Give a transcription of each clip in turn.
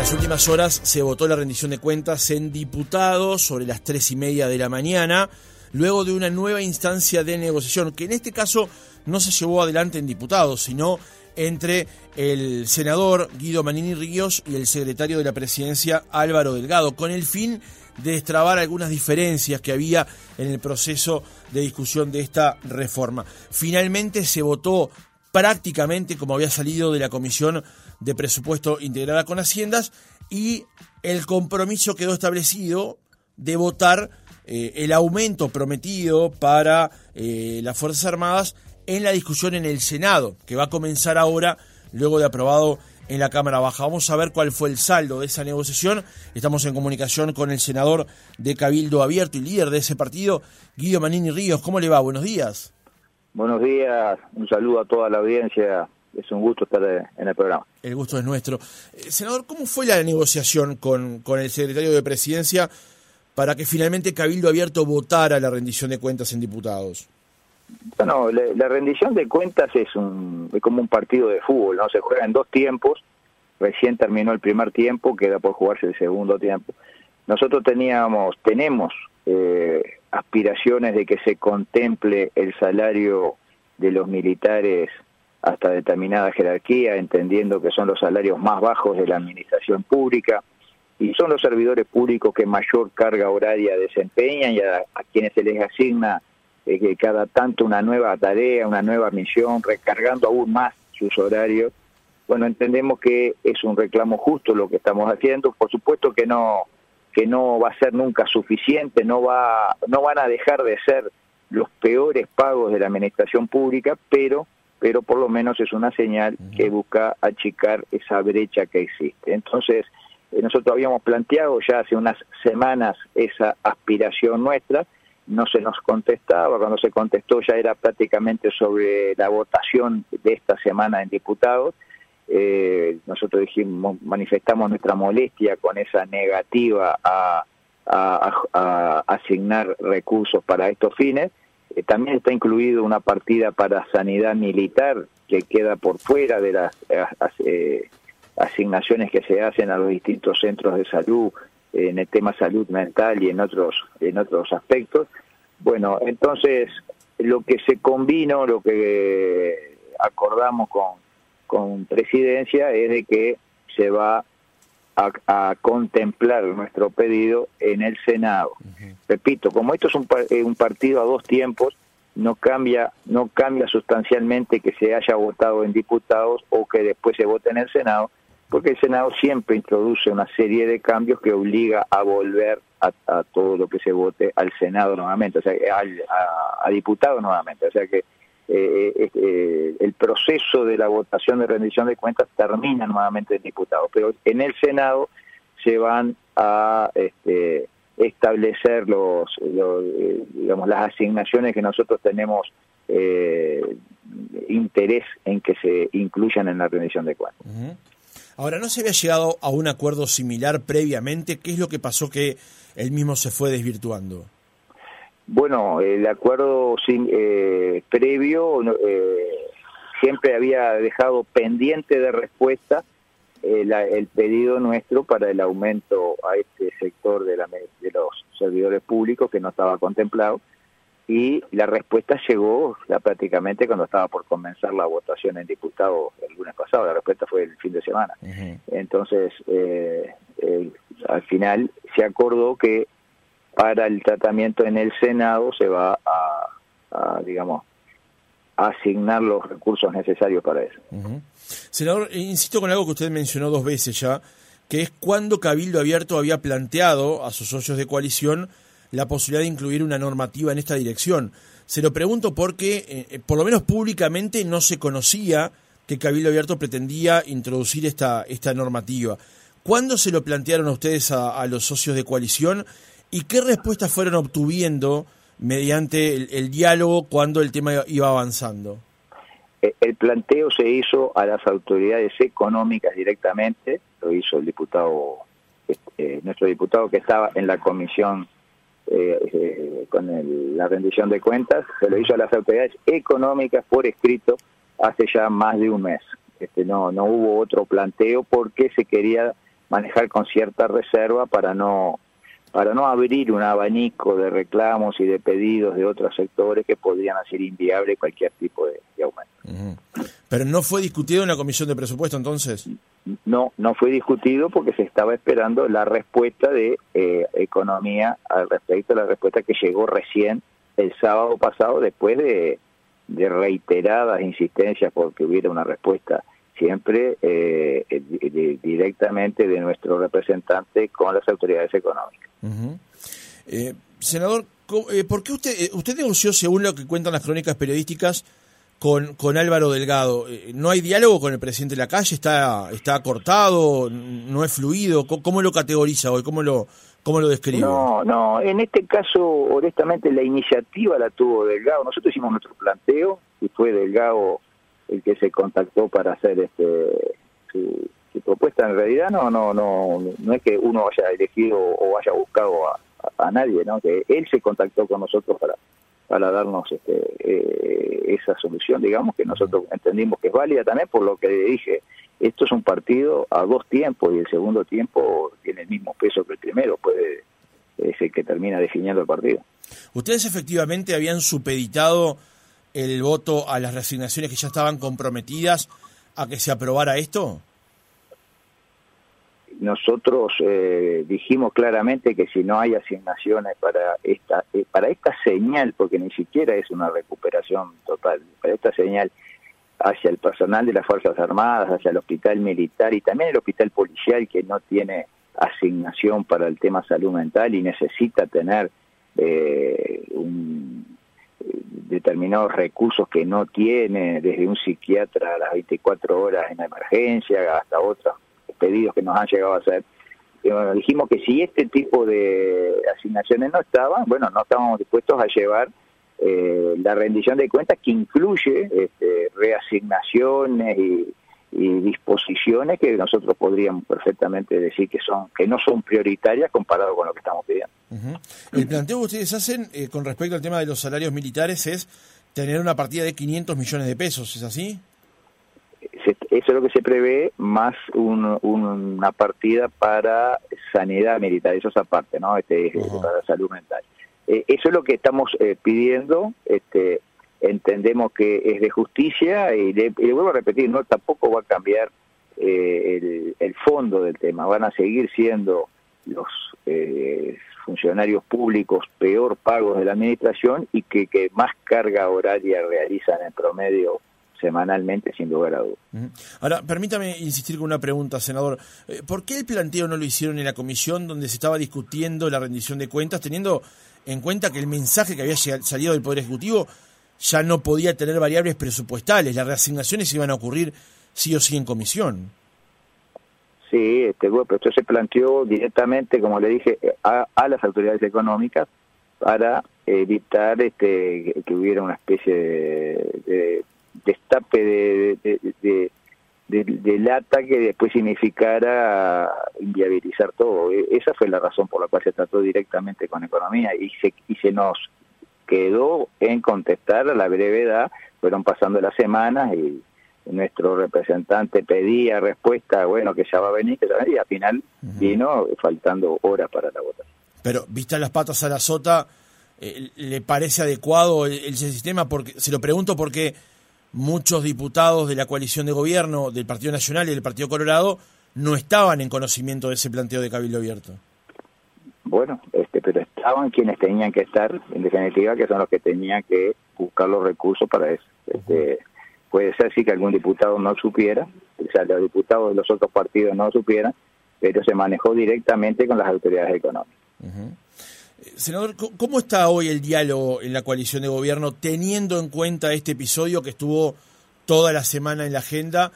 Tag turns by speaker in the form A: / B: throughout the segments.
A: las últimas horas se votó la rendición de cuentas en diputados sobre las tres y media de la mañana, luego de una nueva instancia de negociación, que en este caso no se llevó adelante en diputados, sino entre el senador Guido Manini Ríos y el secretario de la presidencia Álvaro Delgado, con el fin de destrabar algunas diferencias que había en el proceso de discusión de esta reforma. Finalmente se votó prácticamente como había salido de la Comisión de Presupuesto Integrada con Haciendas y el compromiso quedó establecido de votar eh, el aumento prometido para eh, las Fuerzas Armadas en la discusión en el Senado, que va a comenzar ahora luego de aprobado en la Cámara Baja. Vamos a ver cuál fue el saldo de esa negociación. Estamos en comunicación con el senador de Cabildo Abierto y líder de ese partido, Guido Manini Ríos. ¿Cómo le va? Buenos días.
B: Buenos días, un saludo a toda la audiencia. Es un gusto estar en el programa.
A: El gusto es nuestro. Eh, senador, ¿cómo fue la negociación con, con el secretario de Presidencia para que finalmente Cabildo Abierto votara la rendición de cuentas en diputados?
B: Bueno, la, rendición de cuentas es, un, es como un partido de fútbol, ¿no? Se juega en dos tiempos. Recién terminó el primer tiempo, queda por jugarse el segundo tiempo. Nosotros teníamos, tenemos eh, aspiraciones de que se contemple el salario de los militares hasta determinada jerarquía, entendiendo que son los salarios más bajos de la administración pública y son los servidores públicos que mayor carga horaria desempeñan y a, quienes se les asigna eh, cada tanto una nueva tarea, una nueva misión, recargando aún más sus horarios. Bueno, entendemos que es un reclamo justo lo que estamos haciendo. Por supuesto que no que no va a ser nunca suficiente, no va no van a dejar de ser los peores pagos de la administración pública, pero pero por lo menos es una señal que busca achicar esa brecha que existe. Entonces, eh, nosotros habíamos planteado ya hace unas semanas esa aspiración nuestra, no se nos contestaba, cuando se contestó ya era prácticamente sobre la votación de esta semana en diputados, eh, nosotros dijimos, manifestamos nuestra molestia con esa negativa a, asignar recursos para estos fines. Eh, también está incluido una partida para sanidad militar que queda por fuera de las eh, asignaciones que se hacen a los distintos centros de salud en el tema salud mental y en otros en otros aspectos. Bueno, entonces lo que se combinó, lo que acordamos con con presidencia es de que se va a, contemplar nuestro pedido en el Senado. Repito, como esto es un, eh, un, partido a dos tiempos, no cambia, no cambia sustancialmente que se haya votado en diputados o que después se vote en el Senado, porque el Senado siempre introduce una serie de cambios que obliga a volver a, todo lo que se vote al Senado nuevamente, o sea, a, a diputados nuevamente. O sea que eh, eh, eh, el proceso de la votación de rendición de cuentas termina nuevamente en diputados, pero en el Senado se van a este, establecer los, digamos las asignaciones que nosotros tenemos interés en que se incluyan en la rendición de cuentas.
A: Ahora, ¿no se había llegado a un acuerdo similar previamente? ¿Qué es lo que pasó que el mismo se fue desvirtuando?
B: Bueno, el acuerdo eh, previo eh, siempre había dejado pendiente de respuesta eh, el pedido nuestro para el aumento a este sector de, de los servidores públicos que no estaba contemplado y la respuesta llegó ya prácticamente cuando estaba por comenzar la votación en diputados el lunes pasado, la respuesta fue el fin de semana. Entonces, al final se acordó que para el tratamiento en el Senado se va a, digamos, asignar los recursos necesarios para eso.
A: Senador, eh, insisto con algo que usted mencionó dos veces ya, que es cuando Cabildo Abierto había planteado a sus socios de coalición la posibilidad de incluir una normativa en esta dirección. Se lo pregunto porque, eh, por lo menos públicamente, no se conocía que Cabildo Abierto pretendía introducir esta, esta normativa. ¿Cuándo se lo plantearon a ustedes a los socios de coalición ¿Y qué respuestas fueron obtuviendo mediante el, diálogo cuando el tema iba avanzando?
B: Eh, el planteo se hizo a las autoridades económicas directamente, lo hizo el diputado, este, nuestro diputado que estaba en la comisión eh, eh, con la rendición de cuentas, se lo hizo a las autoridades económicas por escrito hace ya más de un mes. Este, no, no hubo otro planteo porque se quería manejar con cierta reserva para no para no abrir un abanico de reclamos y de pedidos de otros sectores que podrían hacer inviable cualquier tipo de, aumento.
A: Pero no fue discutido en la comisión de presupuesto entonces.
B: No, no fue discutido porque se estaba esperando la respuesta de eh, economía al respecto, la respuesta que llegó recién el sábado pasado después de, de reiteradas insistencias porque hubiera una respuesta siempre eh, directamente de nuestro representante con las autoridades económicas.
A: Eh, senador, eh, ¿por qué usted, usted denunció, según lo que cuentan las crónicas periodísticas, con, con Álvaro Delgado? ¿No hay diálogo con el presidente de la calle? ¿Está, está cortado? ¿No es fluido? ¿Cómo, lo categoriza hoy? ¿Cómo lo, ¿Cómo lo describe?
B: No, no, en este caso, honestamente, la iniciativa la tuvo Delgado. Nosotros hicimos nuestro planteo y fue Delgado el que se contactó para hacer este su, propuesta en realidad no no no no es que uno haya elegido o haya buscado a, nadie no que él se contactó con nosotros para para darnos este, eh, esa solución digamos que nosotros entendimos que es válida también por lo que dije. Esto es un partido a dos tiempos y el segundo tiempo tiene el mismo peso que el primero puede es el que termina definiendo el partido.
A: Ustedes efectivamente habían supeditado el voto a las resignaciones que ya estaban comprometidas a que se aprobara esto?
B: Nosotros eh, dijimos claramente que si no hay asignaciones para esta eh, para esta señal, porque ni siquiera es una recuperación total, para esta señal hacia el personal de las Fuerzas Armadas, hacia el hospital militar y también el hospital policial que no tiene asignación para el tema salud mental y necesita tener eh, un determinados recursos que no tiene, desde un psiquiatra a las 24 horas en emergencia hasta otros pedidos que nos han llegado a hacer. dijimos que si este tipo de asignaciones no estaban, bueno, no estábamos dispuestos a llevar eh, la rendición de cuentas que incluye este, reasignaciones y, y disposiciones que nosotros podríamos perfectamente decir que son que no son prioritarias comparado con lo que estamos pidiendo.
A: El planteo que ustedes hacen eh, con respecto al tema de los salarios militares es tener una partida de 500 millones de pesos, ¿es así?
B: Eso es lo que se prevé, más una partida para sanidad militar, eso es aparte, ¿no? Este, Para salud mental. Eh, eso es lo que estamos eh, pidiendo, este, entendemos que es de justicia y le, vuelvo a repetir, no tampoco va a cambiar eh, el, fondo del tema, van a seguir siendo los eh, funcionarios públicos peor pagos de la administración y que, que más carga horaria realizan en promedio semanalmente, sin lugar a dudas.
A: Ahora, permítame insistir con una pregunta, senador. Eh, ¿Por qué el planteo no lo hicieron en la comisión donde se estaba discutiendo la rendición de cuentas, teniendo en cuenta que el mensaje que había salido del Poder Ejecutivo ya no podía tener variables presupuestales, las reasignaciones iban a ocurrir sí o sí en comisión.
B: Sí, este, bueno, pero esto se planteó directamente, como le dije, a, las autoridades económicas para evitar este, que hubiera una especie de, destape de, de, lata que después significara inviabilizar todo. E, esa fue la razón por la cual se trató directamente con economía y se, y se nos quedó en contestar a la brevedad, fueron pasando las semanas y nuestro representante pedía respuesta, bueno, que ya va a venir, que y al final vino faltando horas para la votación.
A: Pero, vista las patas a la sota, eh, ¿le parece adecuado el, sistema? Porque Se lo pregunto porque muchos diputados de la coalición de gobierno del Partido Nacional y del Partido Colorado no estaban en conocimiento de ese planteo de Cabildo Abierto.
B: Bueno, este, pero estaban quienes tenían que estar, en definitiva, que son los que tenían que buscar los recursos para eso. Este, puede ser sí que algún diputado no supiera, o sea, los diputados de los otros partidos no supieran, pero se manejó directamente con las autoridades económicas.
A: Senador, ¿cómo está hoy el diálogo en la coalición de gobierno teniendo en cuenta este episodio que estuvo toda la semana en la agenda,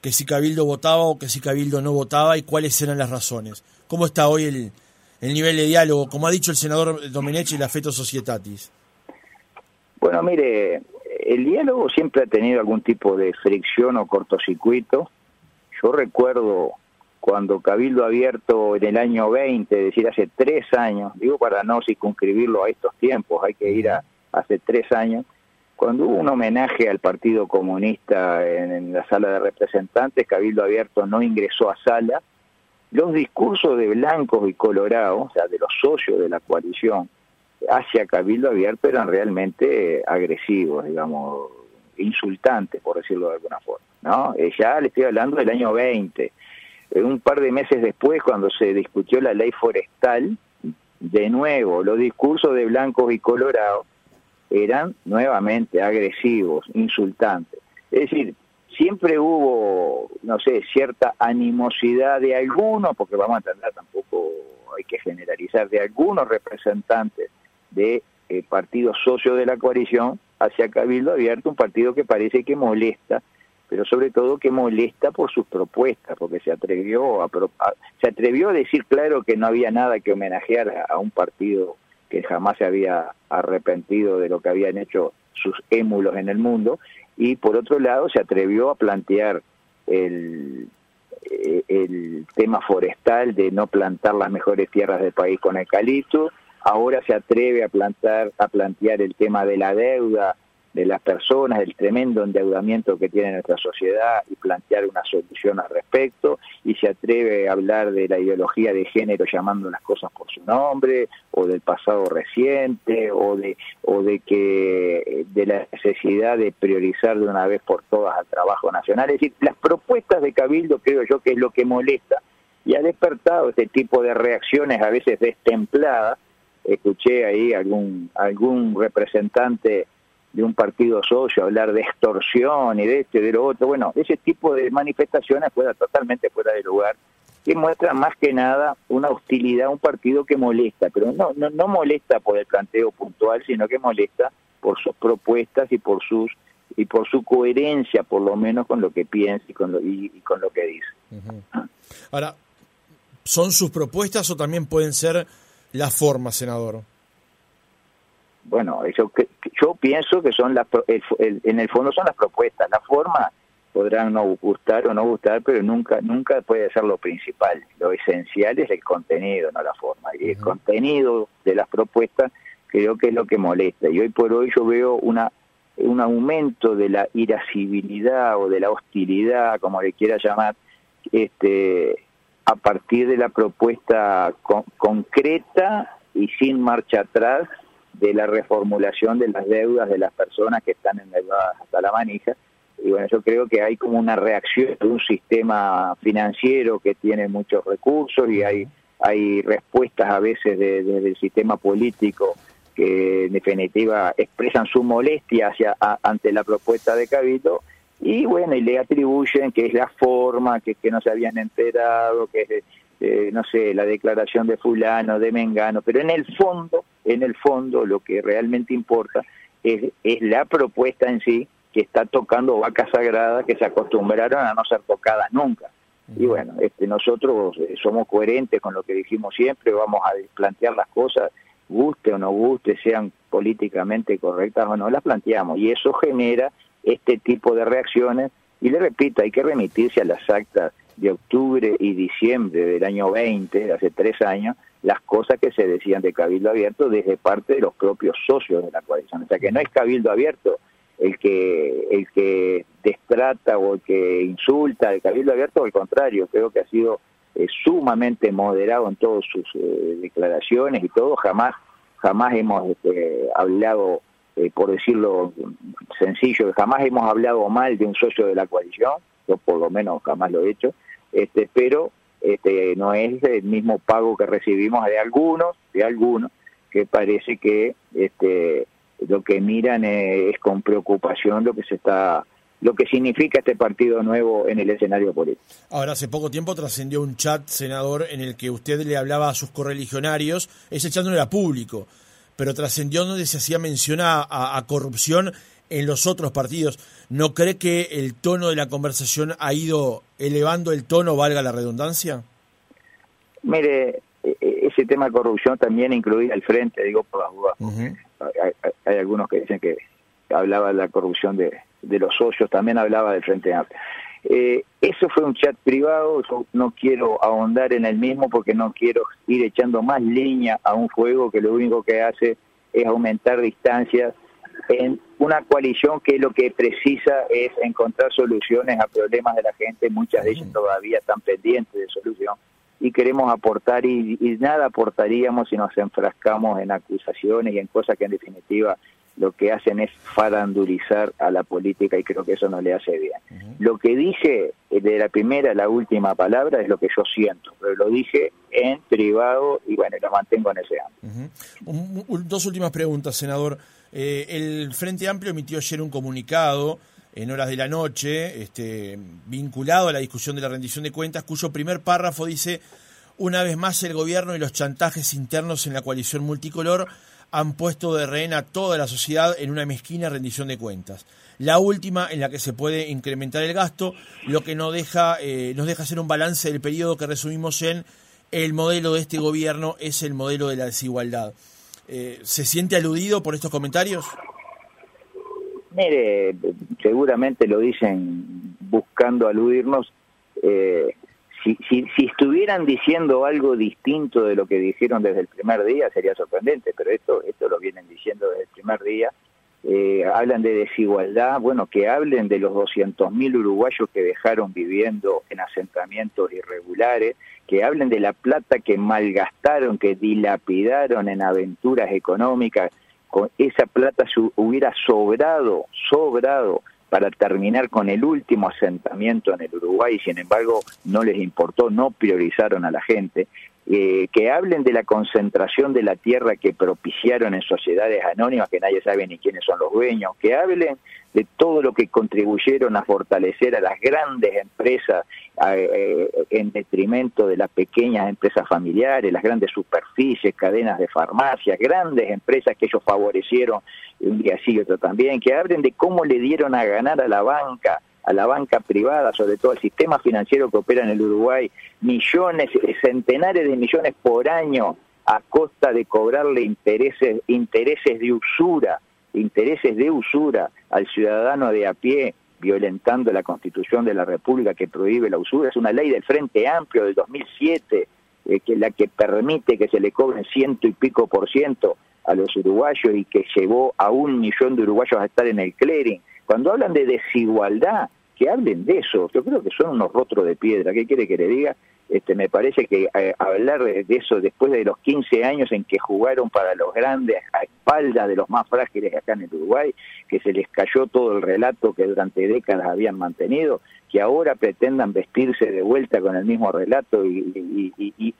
A: que si Cabildo votaba o que si Cabildo no votaba y cuáles eran las razones? ¿Cómo está hoy el, el nivel de diálogo, como ha dicho el senador Domenech, la Feto Societatis?
B: Bueno, mire, el diálogo siempre ha tenido algún tipo de fricción o cortocircuito. Yo recuerdo cuando Cabildo Abierto en el año 20, es decir, hace tres años, digo para no circunscribirlo a estos tiempos, hay que ir a hace tres años, cuando hubo un homenaje al Partido Comunista en, la sala de representantes, Cabildo Abierto no ingresó a sala, los discursos de blancos y colorados, o sea, de los socios de la coalición, hacia Cabildo Abierto eran realmente agresivos, digamos, insultantes, por decirlo de alguna forma. ¿no? Eh, ya le estoy hablando del año 20. Eh, un par de meses después, cuando se discutió la ley forestal, de nuevo, los discursos de blancos y colorados eran nuevamente agresivos, insultantes. Es decir, siempre hubo, no sé, cierta animosidad de algunos, porque vamos a entender, tampoco hay que generalizar, de algunos representantes de eh, partidos socios de la coalición hacia Cabildo Abierto, un partido que parece que molesta, pero sobre todo que molesta por sus propuestas, porque se atrevió a, se atrevió a decir claro que no había nada que homenajear a un partido que jamás se había arrepentido de lo que habían hecho sus émulos en el mundo, y por otro lado se atrevió a plantear el, eh, el tema forestal de no plantar las mejores tierras del país con eucalipto, ahora se atreve a plantar a plantear el tema de la deuda de las personas, el tremendo endeudamiento que tiene nuestra sociedad y plantear una solución al respecto, y se atreve a hablar de la ideología de género llamando las cosas por su nombre, o del pasado reciente, o de, o de que de la necesidad de priorizar de una vez por todas al trabajo nacional. Es decir, las propuestas de Cabildo creo yo que es lo que molesta y ha despertado este tipo de reacciones a veces destempladas. Escuché ahí algún, algún representante de un partido socio, hablar de extorsión y de este de lo otro. Bueno, ese tipo de manifestaciones fuera totalmente fuera de lugar, que muestra más que nada una hostilidad a un partido que molesta, pero no, no, no molesta por el planteo puntual, sino que molesta por sus propuestas y por sus y por su coherencia, por lo menos con lo que piensa y con lo, y, con lo que dice.
A: Ahora, ¿son sus propuestas o también pueden ser la forma, senador?
B: Bueno, eso que, yo pienso que son las, en el fondo son las propuestas, la forma podrán no gustar o no gustar, pero nunca nunca puede ser lo principal. Lo esencial es el contenido, no la forma. Y el contenido de las propuestas creo que es lo que molesta. Y hoy por hoy yo veo una un aumento de la irascibilidad o de la hostilidad, como le quiera llamar, este a partir de la propuesta concreta y sin marcha atrás de la reformulación de las deudas de las personas que están endeudadas hasta la manija. Y bueno, yo creo que hay como una reacción de un sistema financiero que tiene muchos recursos y hay, hay respuestas a veces desde el sistema político que en definitiva expresan su molestia hacia, ante la propuesta de Cabildo y bueno, y le atribuyen que es la forma, que, que no se habían enterado, que es eh, no sé, la declaración de fulano, de Mengano, pero en el fondo, en el fondo lo que realmente importa es, es la propuesta en sí que está tocando vacas sagradas que se acostumbraron a no ser tocadas nunca. Y bueno, este, nosotros eh, somos coherentes con lo que dijimos siempre, vamos a plantear las cosas, guste o no guste, sean políticamente correctas o no, las planteamos. Y eso genera este tipo de reacciones. Y le repito, hay que remitirse a las actas de octubre y diciembre del año 20, de hace tres años, las cosas que se decían de Cabildo Abierto desde parte de los propios socios de la coalición. O sea que no es Cabildo Abierto el que el que destrata o el que insulta el Cabildo Abierto, al contrario, creo que ha sido eh, sumamente moderado en todas sus eh, declaraciones y todo, jamás jamás hemos este, hablado, eh, por decirlo sencillo, jamás hemos hablado mal de un socio de la coalición, yo por lo menos jamás lo he hecho, este, pero este, no es el mismo pago que recibimos de algunos, de algunos, que parece que este, lo que miran es, con preocupación lo que se está lo que significa este partido nuevo en el escenario político.
A: Ahora, hace poco tiempo trascendió un chat, senador, en el que usted le hablaba a sus correligionarios, ese chat no era público, pero trascendió donde se hacía mención a corrupción en los otros partidos. ¿No cree que el tono de la conversación ha ido elevando el tono, valga la redundancia?
B: Mire, e, e, ese tema de corrupción también incluía el frente, digo por las dudas. hay, algunos que dicen que hablaba de la corrupción de, de los socios, también hablaba del Frente Amplio. Eh, eso fue un chat privado, yo no quiero ahondar en el mismo porque no quiero ir echando más leña a un fuego que lo único que hace es aumentar distancias en una coalición que lo que precisa es encontrar soluciones a problemas de la gente, muchas de ellas todavía están pendientes de solución. Y queremos aportar y, nada aportaríamos si nos enfrascamos en acusaciones y en cosas que en definitiva lo que hacen es farandulizar a la política y creo que eso no le hace bien. Lo que dije de la primera a la última palabra es lo que yo siento, pero lo dije en privado y bueno, lo mantengo en ese
A: ámbito. dos últimas preguntas, senador. Eh, el Frente Amplio emitió ayer un comunicado en horas de la noche, este, vinculado a la discusión de la rendición de cuentas, cuyo primer párrafo dice, una vez más el gobierno y los chantajes internos en la coalición multicolor han puesto de rehén a toda la sociedad en una mezquina rendición de cuentas. La última en la que se puede incrementar el gasto, lo que no deja, eh, nos deja hacer un balance del periodo que resumimos en el modelo de este gobierno es el modelo de la desigualdad. Eh, ¿Se siente aludido por estos comentarios?
B: Mire, seguramente lo dicen buscando aludirnos. Eh, si, si, estuvieran diciendo algo distinto de lo que dijeron desde el primer día sería sorprendente, pero esto, esto lo vienen diciendo desde el primer día. Eh, hablan de desigualdad, bueno, que hablen de los 200.000 uruguayos que dejaron viviendo en asentamientos irregulares, que hablen de la plata que malgastaron, que dilapidaron en aventuras económicas, esa plata hubiera sobrado, sobrado para terminar con el último asentamiento en el Uruguay y sin embargo no les importó, no priorizaron a la gente. Eh, que hablen de la concentración de la tierra que propiciaron en sociedades anónimas que nadie sabe ni quiénes son los dueños, que hablen de todo lo que contribuyeron a fortalecer a las grandes empresas eh, en detrimento de las pequeñas empresas familiares, las grandes superficies, cadenas de farmacias, grandes empresas que ellos favorecieron un día sí y otro también, que hablen de cómo le dieron a ganar a la banca, a la banca privada, sobre todo al sistema financiero que opera en el Uruguay, millones, centenares de millones por año a costa de cobrarle intereses, intereses de usura, intereses de usura al ciudadano de a pie, violentando la Constitución de la República que prohíbe la usura. Es una ley del Frente Amplio del 2007, eh, que la que permite que se le cobren ciento y pico por ciento a los uruguayos y que llevó a un millón de uruguayos a estar en el clearing. Cuando hablan de desigualdad, que hablen de eso. Yo creo que son unos rostros de piedra. ¿Qué quiere que le diga? Este, me parece que eh, hablar de eso después de los 15 años en que jugaron para los grandes a espaldas de los más frágiles acá en el Uruguay, que se les cayó todo el relato que durante décadas habían mantenido, que ahora pretendan vestirse de vuelta con el mismo relato y,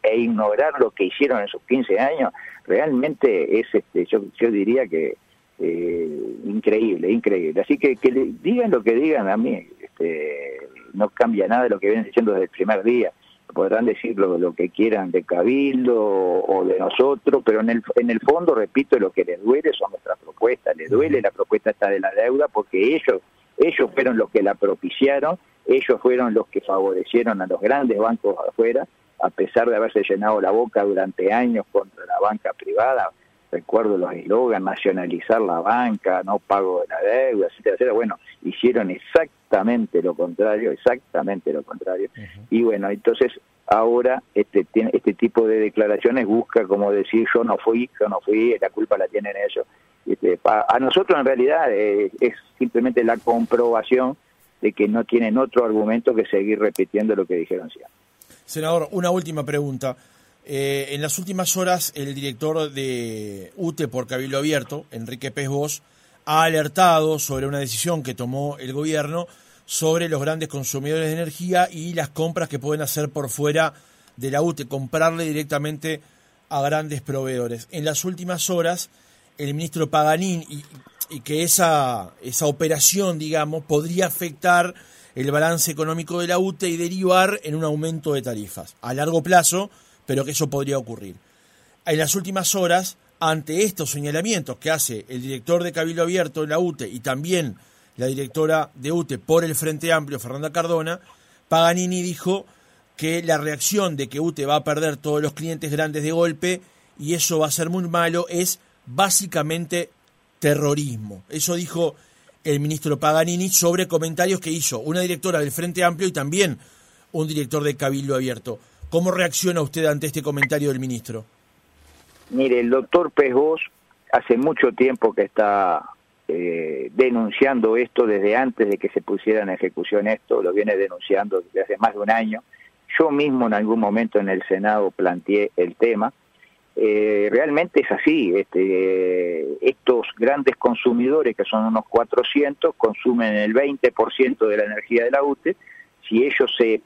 B: e ignorar lo que hicieron en sus 15 años, realmente es, este, yo, diría que eh, increíble, increíble. Así que que digan lo que digan a mí, este, no cambia nada de lo que vienen diciendo desde el primer día. Podrán decir lo, que quieran de Cabildo o, de nosotros, pero en el, en el fondo, repito, lo que les duele son nuestras propuestas. Les duele la propuesta esta de la deuda porque ellos, ellos fueron los que la propiciaron, ellos fueron los que favorecieron a los grandes bancos afuera, a pesar de haberse llenado la boca durante años contra la banca privada recuerdo los eslogans, nacionalizar la banca, no pago de la deuda, etcétera, etcétera. Bueno, hicieron exactamente lo contrario, exactamente lo contrario. Y bueno, entonces ahora este, este tipo de declaraciones busca como decir yo no fui, yo no fui, la culpa la tienen ellos. Este, a nosotros en realidad eh, es simplemente la comprobación de que no tienen otro argumento que seguir repitiendo lo que dijeron siempre.
A: Senador, una última pregunta. Eh, en las últimas horas, el director de UTE por Cabildo Abierto, Enrique Pez ha alertado sobre una decisión que tomó el gobierno sobre los grandes consumidores de energía y las compras que pueden hacer por fuera de la UTE, comprarle directamente a grandes proveedores. En las últimas horas, el ministro Paganín, y, y que esa, esa operación, digamos, podría afectar el balance económico de la UTE y derivar en un aumento de tarifas. A largo plazo, pero que eso podría ocurrir. En las últimas horas, ante estos señalamientos que hace el director de Cabildo Abierto en la UTE y también la directora de UTE por el Frente Amplio, Fernanda Cardona, Paganini dijo que la reacción de que UTE va a perder todos los clientes grandes de golpe y eso va a ser muy malo es básicamente terrorismo. Eso dijo el ministro Paganini sobre comentarios que hizo una directora del Frente Amplio y también un director de Cabildo Abierto. ¿Cómo reacciona usted ante este comentario del ministro?
B: Mire, el doctor Pesbos hace mucho tiempo que está eh, denunciando esto desde antes de que se pusiera en ejecución esto, lo viene denunciando desde hace más de un año. Yo mismo en algún momento en el Senado planteé el tema. Eh, realmente es así. Este, estos grandes consumidores, que son unos 400, consumen el 20% de la energía de la UTE. Si ellos se,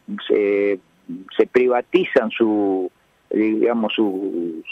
B: privatizan su, digamos, su,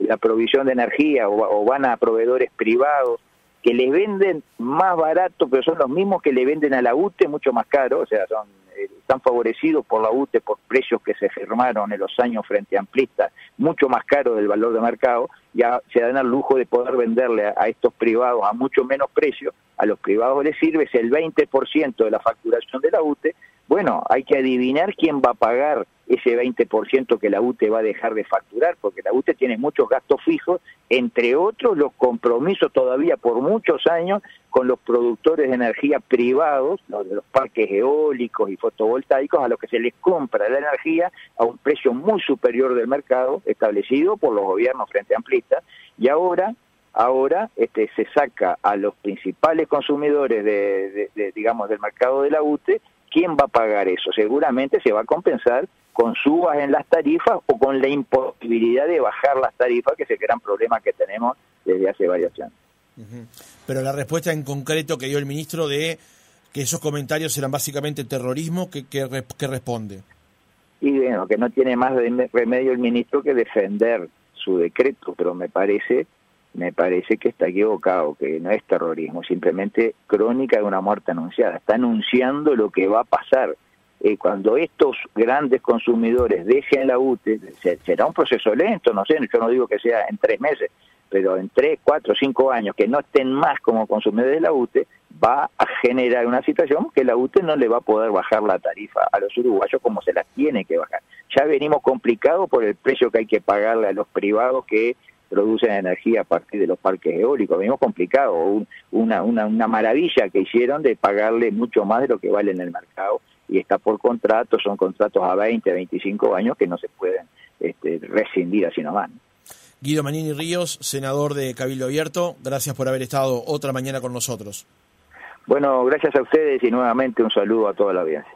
B: la provisión de energía o van a proveedores privados que les venden más barato, pero son los mismos que le venden a la UTE mucho más caro, o sea, son eh, están favorecidos por la UTE por precios que se firmaron en los años frente a amplistas, mucho más caro del valor de mercado, ya se dan al lujo de poder venderle a, a estos privados a mucho menos precio, a los privados les sirve es el 20% de la facturación de la UTE, bueno, hay que adivinar quién va a pagar ese 20% que la UTE va a dejar de facturar, porque la UTE tiene muchos gastos fijos, entre otros los compromisos todavía por muchos años con los productores de energía privados, los de los parques eólicos y fotovoltaicos, a los que se les compra la energía a un precio muy superior del mercado establecido por los gobiernos frente amplistas, y ahora ahora este, se saca a los principales consumidores de, digamos del mercado de la UTE ¿quién va a pagar eso? Seguramente se va a compensar con subas en las tarifas o con la imposibilidad de bajar las tarifas, que es el gran problema que tenemos desde hace varios años.
A: Pero la respuesta en concreto que dio el ministro de que esos comentarios eran básicamente terrorismo, ¿qué, qué, responde?
B: Y bueno, que no tiene más remedio el ministro que defender su decreto, pero me parece me parece que está equivocado, que no es terrorismo, simplemente crónica de una muerte anunciada. Está anunciando lo que va a pasar. Eh, cuando estos grandes consumidores dejen la UTE, será un proceso lento, no sé, yo no digo que sea en tres meses, pero en tres, cuatro, cinco años que no estén más como consumidores de la UTE, va a generar una situación que la UTE no le va a poder bajar la tarifa a los uruguayos como se la tiene que bajar. Ya venimos complicados por el precio que hay que pagarle a los privados que producen energía a partir de los parques eólicos. Venimos complicado, una, una, una maravilla que hicieron de pagarle mucho más de lo que vale en el mercado y está por contrato, son contratos a 20, 25 años que no se pueden este, rescindir así nomás.
A: Guido Manini Ríos, senador de Cabildo Abierto, gracias por haber estado otra mañana con nosotros.
B: Bueno, gracias a ustedes y nuevamente un saludo a toda la audiencia.